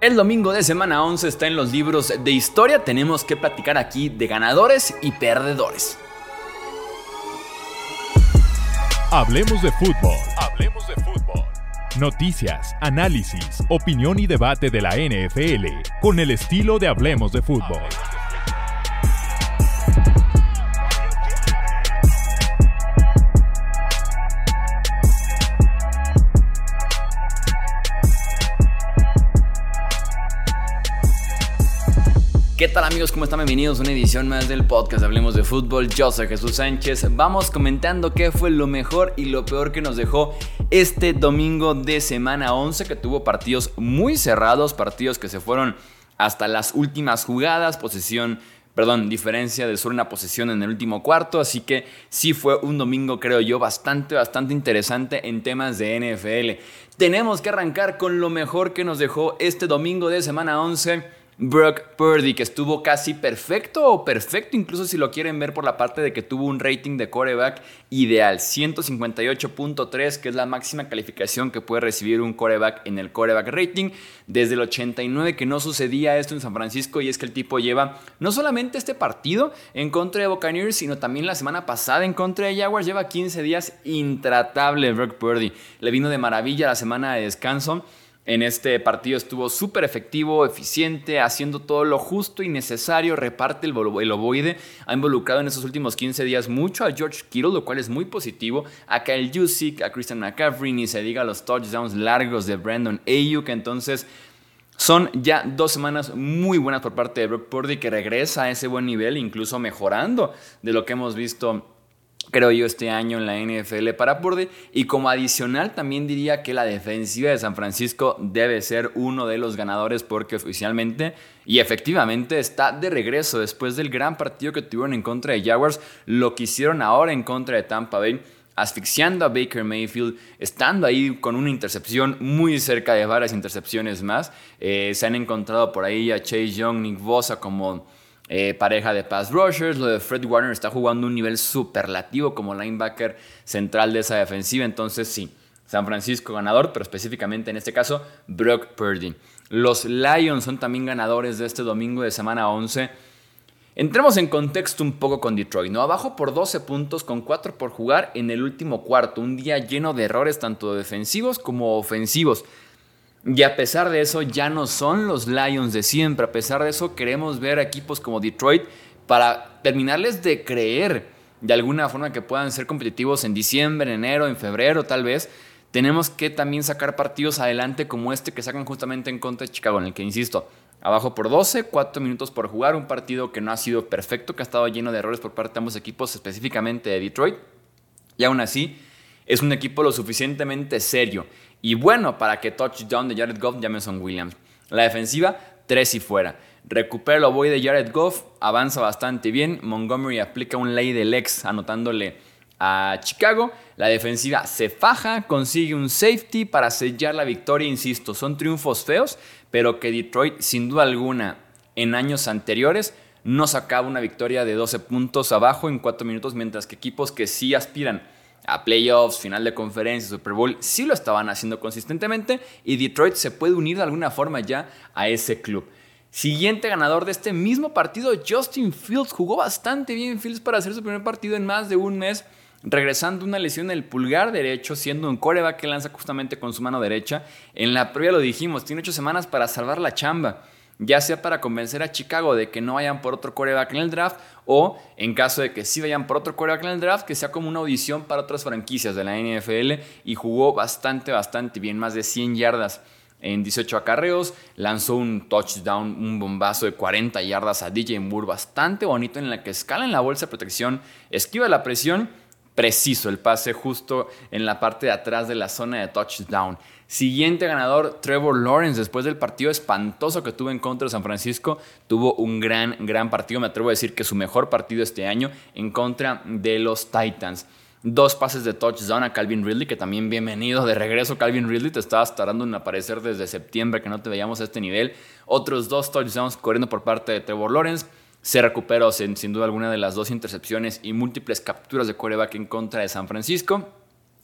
El domingo de semana 11 está en los libros de historia. Tenemos que platicar aquí de ganadores y perdedores. Hablemos de fútbol. Hablemos de fútbol. Noticias, análisis, opinión y debate de la NFL con el estilo de Hablemos de fútbol. ¿Qué tal amigos? ¿Cómo están? Bienvenidos a una edición más del podcast Hablemos de Fútbol. Yo soy Jesús Sánchez. Vamos comentando qué fue lo mejor y lo peor que nos dejó este domingo de semana 11 que tuvo partidos muy cerrados, partidos que se fueron hasta las últimas jugadas, posesión perdón, diferencia de solo una posesión en el último cuarto, así que sí fue un domingo, creo yo, bastante, bastante interesante en temas de NFL. Tenemos que arrancar con lo mejor que nos dejó este domingo de semana 11 Brock Purdy, que estuvo casi perfecto o perfecto, incluso si lo quieren ver por la parte de que tuvo un rating de coreback ideal, 158.3, que es la máxima calificación que puede recibir un coreback en el coreback rating. Desde el 89 que no sucedía esto en San Francisco y es que el tipo lleva no solamente este partido en contra de Buccaneers, sino también la semana pasada en contra de Jaguars, lleva 15 días intratable Brock Purdy. Le vino de maravilla la semana de descanso en este partido estuvo súper efectivo, eficiente, haciendo todo lo justo y necesario, reparte el, el ovoide, ha involucrado en estos últimos 15 días mucho a George Kittle, lo cual es muy positivo, a Kyle Jusic, a Christian McCaffrey, ni se diga los touchdowns largos de Brandon Ayuk, entonces... Son ya dos semanas muy buenas por parte de Brock Purdy que regresa a ese buen nivel, incluso mejorando de lo que hemos visto creo yo, este año en la NFL para Purdy. Y como adicional, también diría que la defensiva de San Francisco debe ser uno de los ganadores porque oficialmente y efectivamente está de regreso después del gran partido que tuvieron en contra de Jaguars, lo que hicieron ahora en contra de Tampa Bay asfixiando a Baker Mayfield, estando ahí con una intercepción muy cerca de varias intercepciones más. Eh, se han encontrado por ahí a Chase Young, Nick Bosa como eh, pareja de pass rushers. Lo de Fred Warner está jugando un nivel superlativo como linebacker central de esa defensiva. Entonces, sí, San Francisco ganador, pero específicamente en este caso, Brock Purdy. Los Lions son también ganadores de este domingo de semana 11. Entremos en contexto un poco con Detroit, ¿no? Abajo por 12 puntos con 4 por jugar en el último cuarto. Un día lleno de errores tanto defensivos como ofensivos. Y a pesar de eso, ya no son los Lions de siempre. A pesar de eso, queremos ver equipos como Detroit para terminarles de creer de alguna forma que puedan ser competitivos en diciembre, en enero, en febrero, tal vez. Tenemos que también sacar partidos adelante como este que sacan justamente en contra de Chicago, en el que, insisto, abajo por 12, 4 minutos por jugar, un partido que no ha sido perfecto, que ha estado lleno de errores por parte de ambos equipos, específicamente de Detroit. Y aún así, es un equipo lo suficientemente serio y bueno para que touchdown de Jared Goff Jameson Williams. La defensiva, tres y fuera. Recupera el ovoide de Jared Goff, avanza bastante bien. Montgomery aplica un ley del ex anotándole a Chicago. La defensiva se faja, consigue un safety para sellar la victoria. Insisto, son triunfos feos, pero que Detroit, sin duda alguna, en años anteriores, no sacaba una victoria de 12 puntos abajo en 4 minutos, mientras que equipos que sí aspiran a playoffs, final de conferencia, Super Bowl, sí lo estaban haciendo consistentemente y Detroit se puede unir de alguna forma ya a ese club. Siguiente ganador de este mismo partido, Justin Fields. Jugó bastante bien Fields para hacer su primer partido en más de un mes, regresando una lesión en el pulgar derecho, siendo un coreback que lanza justamente con su mano derecha. En la previa lo dijimos, tiene ocho semanas para salvar la chamba ya sea para convencer a Chicago de que no vayan por otro coreback en el draft o en caso de que sí vayan por otro coreback en el draft, que sea como una audición para otras franquicias de la NFL y jugó bastante, bastante bien, más de 100 yardas en 18 acarreos, lanzó un touchdown, un bombazo de 40 yardas a DJ Moore, bastante bonito en la que escala en la bolsa de protección, esquiva la presión, preciso el pase justo en la parte de atrás de la zona de touchdown. Siguiente ganador, Trevor Lawrence, después del partido espantoso que tuvo en contra de San Francisco, tuvo un gran, gran partido. Me atrevo a decir que su mejor partido este año en contra de los Titans. Dos pases de touchdown a Calvin Ridley, que también bienvenido de regreso. Calvin Ridley, te estabas tardando en aparecer desde septiembre, que no te veíamos a este nivel. Otros dos touchdowns corriendo por parte de Trevor Lawrence. Se recuperó sin, sin duda alguna de las dos intercepciones y múltiples capturas de coreback en contra de San Francisco.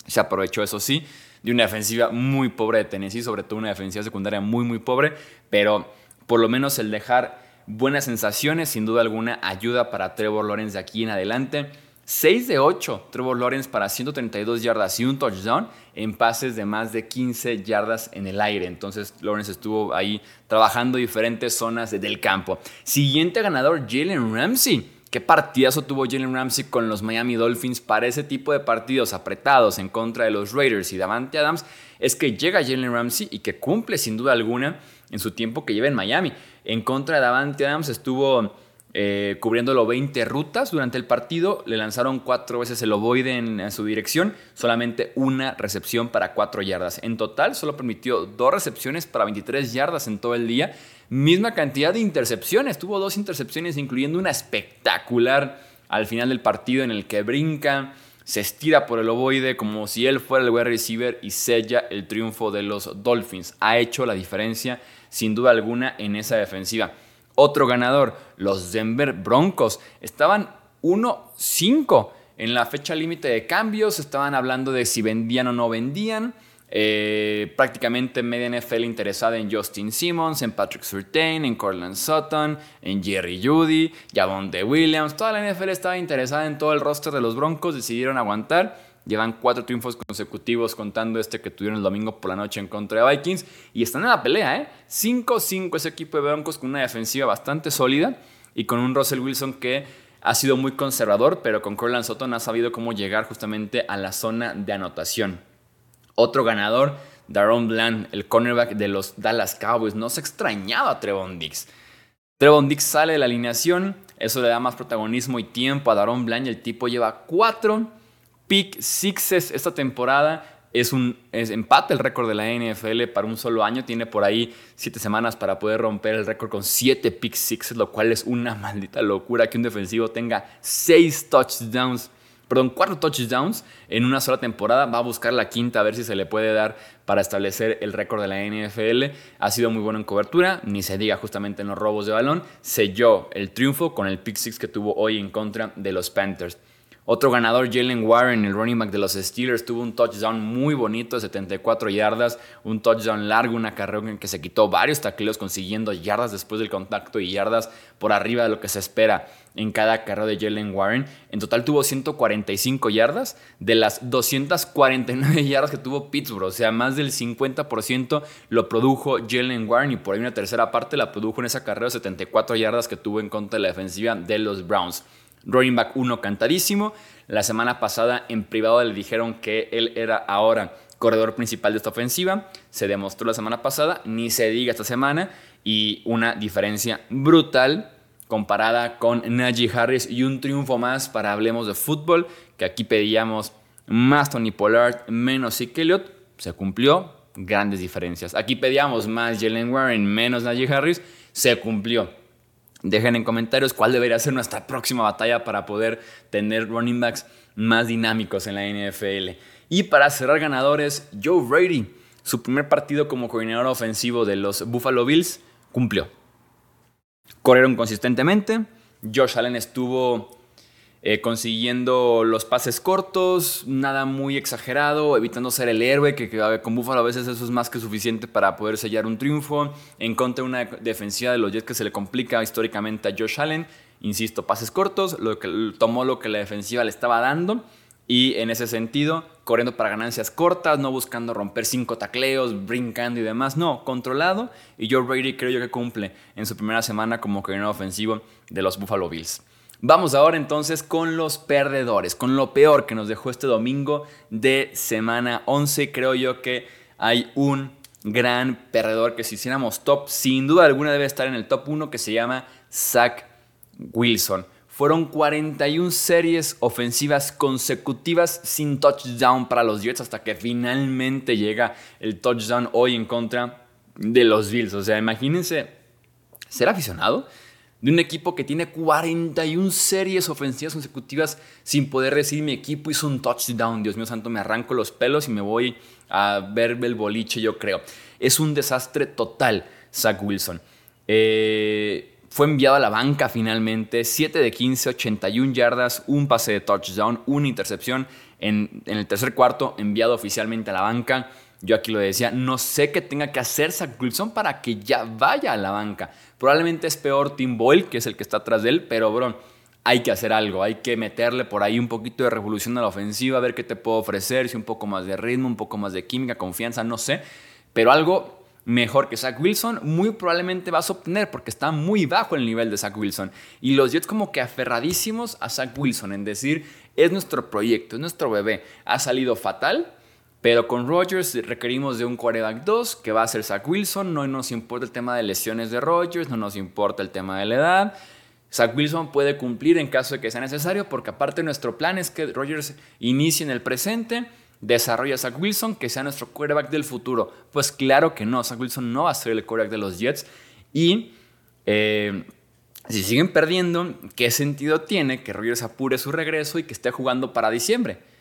Se aprovechó, eso sí, de una defensiva muy pobre de Tennessee, sobre todo una defensiva secundaria muy, muy pobre, pero por lo menos el dejar buenas sensaciones, sin duda alguna, ayuda para Trevor Lawrence de aquí en adelante. 6 de 8, Trevor Lawrence para 132 yardas y un touchdown en pases de más de 15 yardas en el aire. Entonces Lawrence estuvo ahí trabajando diferentes zonas del campo. Siguiente ganador, Jalen Ramsey. ¿Qué partidazo tuvo Jalen Ramsey con los Miami Dolphins para ese tipo de partidos apretados en contra de los Raiders y Davante Adams? Es que llega Jalen Ramsey y que cumple sin duda alguna en su tiempo que lleva en Miami. En contra de Davante Adams estuvo eh, cubriéndolo 20 rutas durante el partido. Le lanzaron cuatro veces el ovoide en, su dirección, solamente una recepción para 4 yardas. En total, solo permitió dos recepciones para 23 yardas en todo el día. Misma cantidad de intercepciones. Tuvo dos intercepciones, incluyendo una espectacular al final del partido en el que brinca, se estira por el ovoide como si él fuera el wide receiver y sella el triunfo de los Dolphins. Ha hecho la diferencia, sin duda alguna, en esa defensiva. Otro ganador, los Denver Broncos, estaban 1-5 en la fecha límite de cambios, estaban hablando de si vendían o no vendían. Eh, prácticamente media NFL interesada en Justin Simmons, en Patrick Surtain, en Cortland Sutton, en Jerry Judy, Javon de Williams. Toda la NFL estaba interesada en todo el roster de los Broncos, decidieron aguantar Llevan cuatro triunfos consecutivos contando este que tuvieron el domingo por la noche en contra de Vikings. Y están en la pelea, ¿eh? 5-5 ese equipo de Broncos con una defensiva bastante sólida y con un Russell Wilson que ha sido muy conservador, pero con Corland Sutton ha sabido cómo llegar justamente a la zona de anotación. Otro ganador, Daron Bland, el cornerback de los Dallas Cowboys. No se extrañaba a Trevon Dix. Trevon Dix sale de la alineación, eso le da más protagonismo y tiempo a Daron Bland y el tipo lleva cuatro pick sixes esta temporada. Es un empate el récord de la NFL para un solo año. Tiene por ahí siete semanas para poder romper el récord con siete pick sixes, lo cual es una maldita locura que un defensivo tenga seis touchdowns, perdón, cuatro touchdowns en una sola temporada. Va a buscar la quinta a ver si se le puede dar para establecer el récord de la NFL. Ha sido muy bueno en cobertura, ni se diga justamente en los robos de balón. Selló el triunfo con el pick six que tuvo hoy en contra de los Panthers. Otro ganador, Jalen Warren, el running back de los Steelers, tuvo un touchdown muy bonito de 74 yardas, un touchdown largo, una carrera en que se quitó varios tacleos consiguiendo yardas después del contacto y yardas por arriba de lo que se espera en cada carrera de Jalen Warren. En total tuvo 145 yardas de las 249 yardas que tuvo Pittsburgh, o sea, más del 50% lo produjo Jalen Warren y por ahí una tercera parte la produjo en esa carrera de 74 yardas que tuvo en contra de la defensiva de los Browns. Running back 1 cantadísimo. La semana pasada en privado le dijeron que él era ahora corredor principal de esta ofensiva. Se demostró la semana pasada, ni se diga esta semana. Y una diferencia brutal comparada con Najee Harris y un triunfo más para Hablemos de Fútbol, que aquí pedíamos más Tony Pollard, menos Zeke Elliott. Se cumplió, grandes diferencias. Aquí pedíamos más Jalen Warren, menos Najee Harris. Se cumplió. Dejen en comentarios cuál debería ser nuestra próxima batalla para poder tener running backs más dinámicos en la NFL. Y para cerrar ganadores, Joe Brady, su primer partido como coordinador ofensivo de los Buffalo Bills, cumplió. Corrieron consistentemente. Josh Allen estuvo eh, consiguiendo los pases cortos, nada muy exagerado, evitando ser el héroe, que, con Buffalo a veces eso es más que suficiente para poder sellar un triunfo. En contra de una defensiva de los Jets que se le complica históricamente a Josh Allen, insisto, pases cortos, lo que, tomó lo que la defensiva le estaba dando. Y en ese sentido, corriendo para ganancias cortas, no buscando romper cinco tacleos, brincando y demás. No, controlado. Y Joe Brady creo yo que cumple en su primera semana como coordinador ofensivo de los Buffalo Bills. Vamos ahora entonces con los perdedores, con lo peor que nos dejó este domingo de semana 11. Creo yo que hay un gran perdedor que si hiciéramos top, sin duda alguna debe estar en el top 1 que se llama Zach Wilson. Fueron 41 series ofensivas consecutivas sin touchdown para los Jets hasta que finalmente llega el touchdown hoy en contra de los Bills. O sea, imagínense ser aficionado de un equipo que tiene 41 series ofensivas consecutivas sin poder recibir mi equipo hizo un touchdown. Dios mío santo, me arranco los pelos y me voy a ver el boliche, yo creo. Es un desastre total, Zach Wilson. Eh, fue enviado a la banca finalmente, 7 de 15, 81 yardas, un pase de touchdown, una intercepción en, en el tercer cuarto, enviado oficialmente a la banca. Yo aquí lo decía, no sé qué tenga que hacer Zach Wilson para que ya vaya a la banca. Probablemente es peor Tim Boyle, que es el que está atrás de él, pero bro, hay que hacer algo, hay que meterle por ahí un poquito de revolución a la ofensiva, a ver qué te puedo ofrecer, si un poco más de ritmo, un poco más de química, confianza, no sé, pero algo mejor que Zach Wilson muy probablemente vas a obtener porque está muy bajo el nivel de Zach Wilson. Y los Jets como que aferradísimos a Zach Wilson en decir, es nuestro proyecto, es nuestro bebé, ha salido fatal. Pero con Rodgers requerimos de un quarterback 2 que va a ser Zach Wilson. No nos importa el tema de lesiones de Rodgers, no nos importa el tema de la edad. Zach Wilson puede cumplir en caso de que sea necesario, porque aparte nuestro plan es que Rogers inicie en el presente, desarrolle a Zach Wilson, que sea nuestro quarterback del futuro. Pues claro que no, Zach Wilson no va a ser el quarterback de los Jets. Y eh, si siguen perdiendo, ¿qué sentido tiene que Rogers apure su regreso y que esté jugando para diciembre?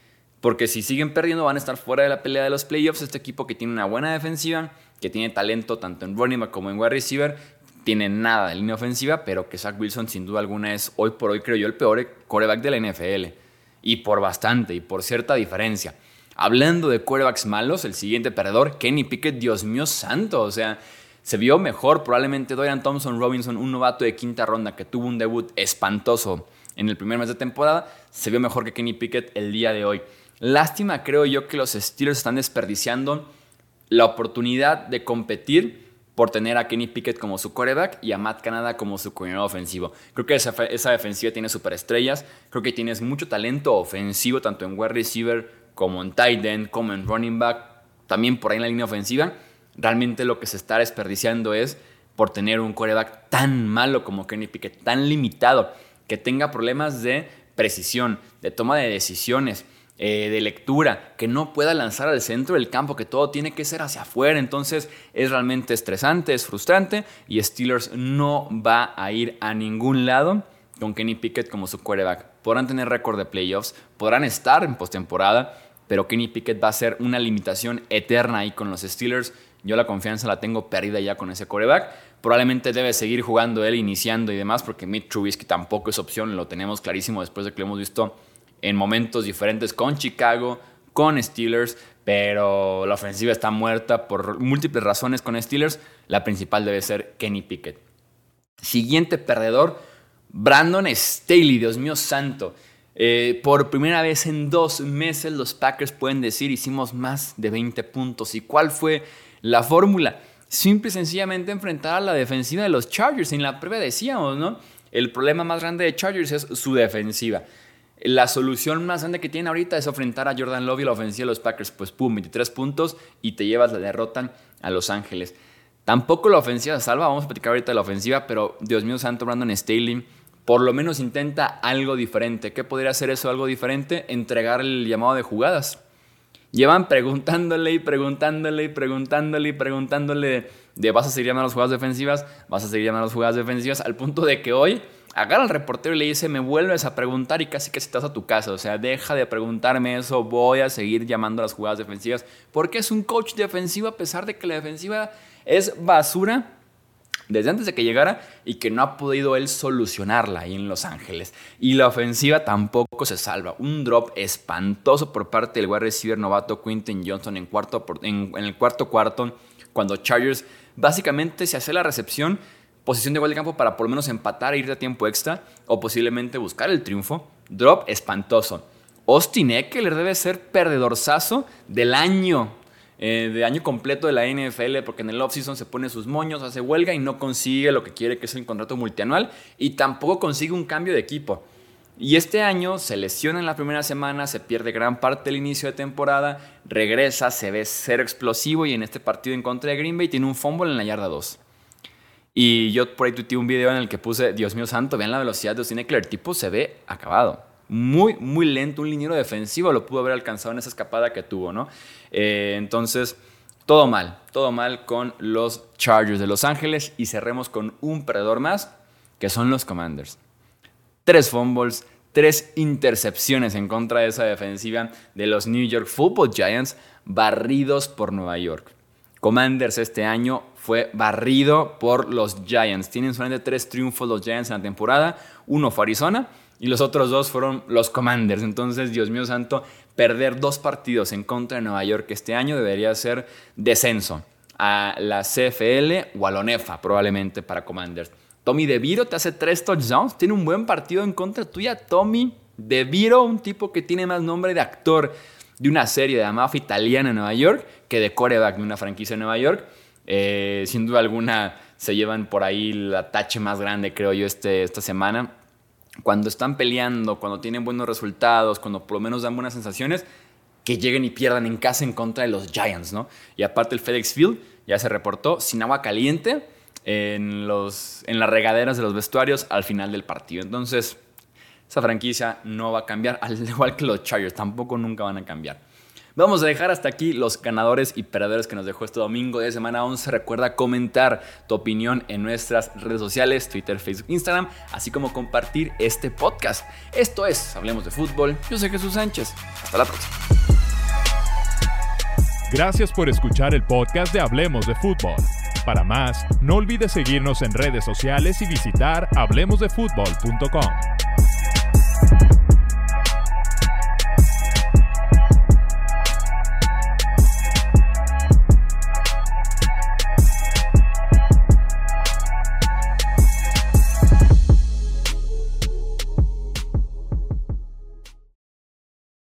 Porque si siguen perdiendo van a estar fuera de la pelea de los playoffs. Este equipo que tiene una buena defensiva, que tiene talento tanto en running back como en wide receiver, tiene nada de línea ofensiva, pero que Zach Wilson sin duda alguna es hoy por hoy, creo yo, el peor coreback de la NFL. Y por bastante, y por cierta diferencia. Hablando de corebacks malos, el siguiente perdedor, Kenny Pickett, Dios mío santo, o sea, se vio mejor probablemente Dorian Thompson Robinson, un novato de quinta ronda que tuvo un debut espantoso en el primer mes de temporada, se vio mejor que Kenny Pickett el día de hoy. Lástima creo yo que los Steelers están desperdiciando la oportunidad de competir por tener a Kenny Pickett como su coreback y a Matt Canada como su coordinador ofensivo. Creo que esa, defensiva tiene superestrellas, creo que tienes mucho talento ofensivo tanto en wide receiver como en tight end, como en running back, también por ahí en la línea ofensiva. Realmente lo que se está desperdiciando es por tener un coreback tan malo como Kenny Pickett, tan limitado, que tenga problemas de precisión, de toma de decisiones, eh, de lectura, que no pueda lanzar al centro del campo, que todo tiene que ser hacia afuera. Entonces es realmente estresante, es frustrante y Steelers no va a ir a ningún lado con Kenny Pickett como su quarterback. Podrán tener récord de playoffs, podrán estar en postemporada, pero Kenny Pickett va a ser una limitación eterna ahí con los Steelers. Yo la confianza la tengo perdida ya con ese quarterback. Probablemente debe seguir jugando él, iniciando y demás, porque Mitch Trubisky tampoco es opción, lo tenemos clarísimo después de que lo hemos visto en momentos diferentes con Chicago, con Steelers, pero la ofensiva está muerta por múltiples razones con Steelers. La principal debe ser Kenny Pickett. Siguiente perdedor, Brandon Staley, Dios mío santo. Eh, por primera vez en dos meses los Packers pueden decir hicimos más de 20 puntos. ¿Y cuál fue la fórmula? Simple y sencillamente enfrentar a la defensiva de los Chargers. En la previa decíamos, ¿no? El problema más grande de Chargers es su defensiva. La solución más grande que tiene ahorita es enfrentar a Jordan Love y la ofensiva de los Packers. Pues pum, 23 puntos y te llevas la derrota a Los Ángeles. Tampoco la ofensiva salva, vamos a platicar ahorita de la ofensiva, pero Dios mío santo, Brandon Staley por lo menos intenta algo diferente. ¿Qué podría hacer eso algo diferente? Entregar el llamado de jugadas. Llevan preguntándole y preguntándole y preguntándole y preguntándole de vas a seguir llamando a las jugadas defensivas, vas a seguir llamando a las jugadas defensivas, al punto de que hoy agarra al reportero y le dice, me vuelves a preguntar y casi que estás a tu casa. O sea, deja de preguntarme eso, voy a seguir llamando a las jugadas defensivas. Porque es un coach defensivo a pesar de que la defensiva es basura desde antes de que llegara y que no ha podido él solucionarla ahí en Los Ángeles. Y la ofensiva tampoco se salva. Un drop espantoso por parte del wide receiver novato Quinton Johnson en, cuarto, en, en el cuarto cuarto, cuando Chargers básicamente se hace la recepción posición de gol de campo para por lo menos empatar e ir a tiempo extra o posiblemente buscar el triunfo. Drop espantoso. Austin Eckler debe ser perdedorzazo del año, eh, de año completo de la NFL, porque en el offseason se pone sus moños, hace huelga y no consigue lo que quiere, que es el contrato multianual, y tampoco consigue un cambio de equipo. Y este año se lesiona en la primera semana, se pierde gran parte del inicio de temporada, regresa, se ve ser explosivo y en este partido en contra de Green Bay tiene un fumble en la yarda 2. Y yo por ahí tuiteé un video en el que puse, Dios mío santo, vean la velocidad de Austin Eckler, el tipo se ve acabado. Muy, muy lento, un liniero defensivo lo pudo haber alcanzado en esa escapada que tuvo, ¿no? Eh, entonces, todo mal, todo mal con los Chargers de Los Ángeles y cerremos con un perdedor más, que son los Commanders. Tres fumbles, tres intercepciones en contra de esa defensiva de los New York Football Giants, barridos por Nueva York. Commanders este año fue barrido por los Giants. Tienen solamente tres triunfos los Giants en la temporada. Uno fue Arizona y los otros dos fueron los Commanders. Entonces, Dios mío santo, perder dos partidos en contra de Nueva York este año debería ser descenso a la CFL o a la ONEFA probablemente para Commanders. Tommy DeVito te hace tres touchdowns, tiene un buen partido en contra tuya. Tommy DeVito, un tipo que tiene más nombre de actor de una serie de mafia italiana en Nueva York que de coreback de una franquicia en Nueva York. Eh, sin duda alguna se llevan por ahí la tache más grande, creo yo, este, esta semana. Cuando están peleando, cuando tienen buenos resultados, cuando por lo menos dan buenas sensaciones, que lleguen y pierdan en casa en contra de los Giants, ¿no? Y aparte el FedEx Field ya se reportó sin agua caliente en, los, en las regaderas de los vestuarios al final del partido. Entonces, esa franquicia no va a cambiar, al igual que los Chargers, tampoco nunca van a cambiar. Vamos a dejar hasta aquí los ganadores y perdedores que nos dejó este domingo de semana 11. Recuerda comentar tu opinión en nuestras redes sociales, Twitter, Facebook, Instagram, así como compartir este podcast. Esto es Hablemos de Fútbol. Yo soy Jesús Sánchez. Hasta la próxima. Gracias por escuchar el podcast de Hablemos de Fútbol. Para más, no olvides seguirnos en redes sociales y visitar hablemosdefutbol.com.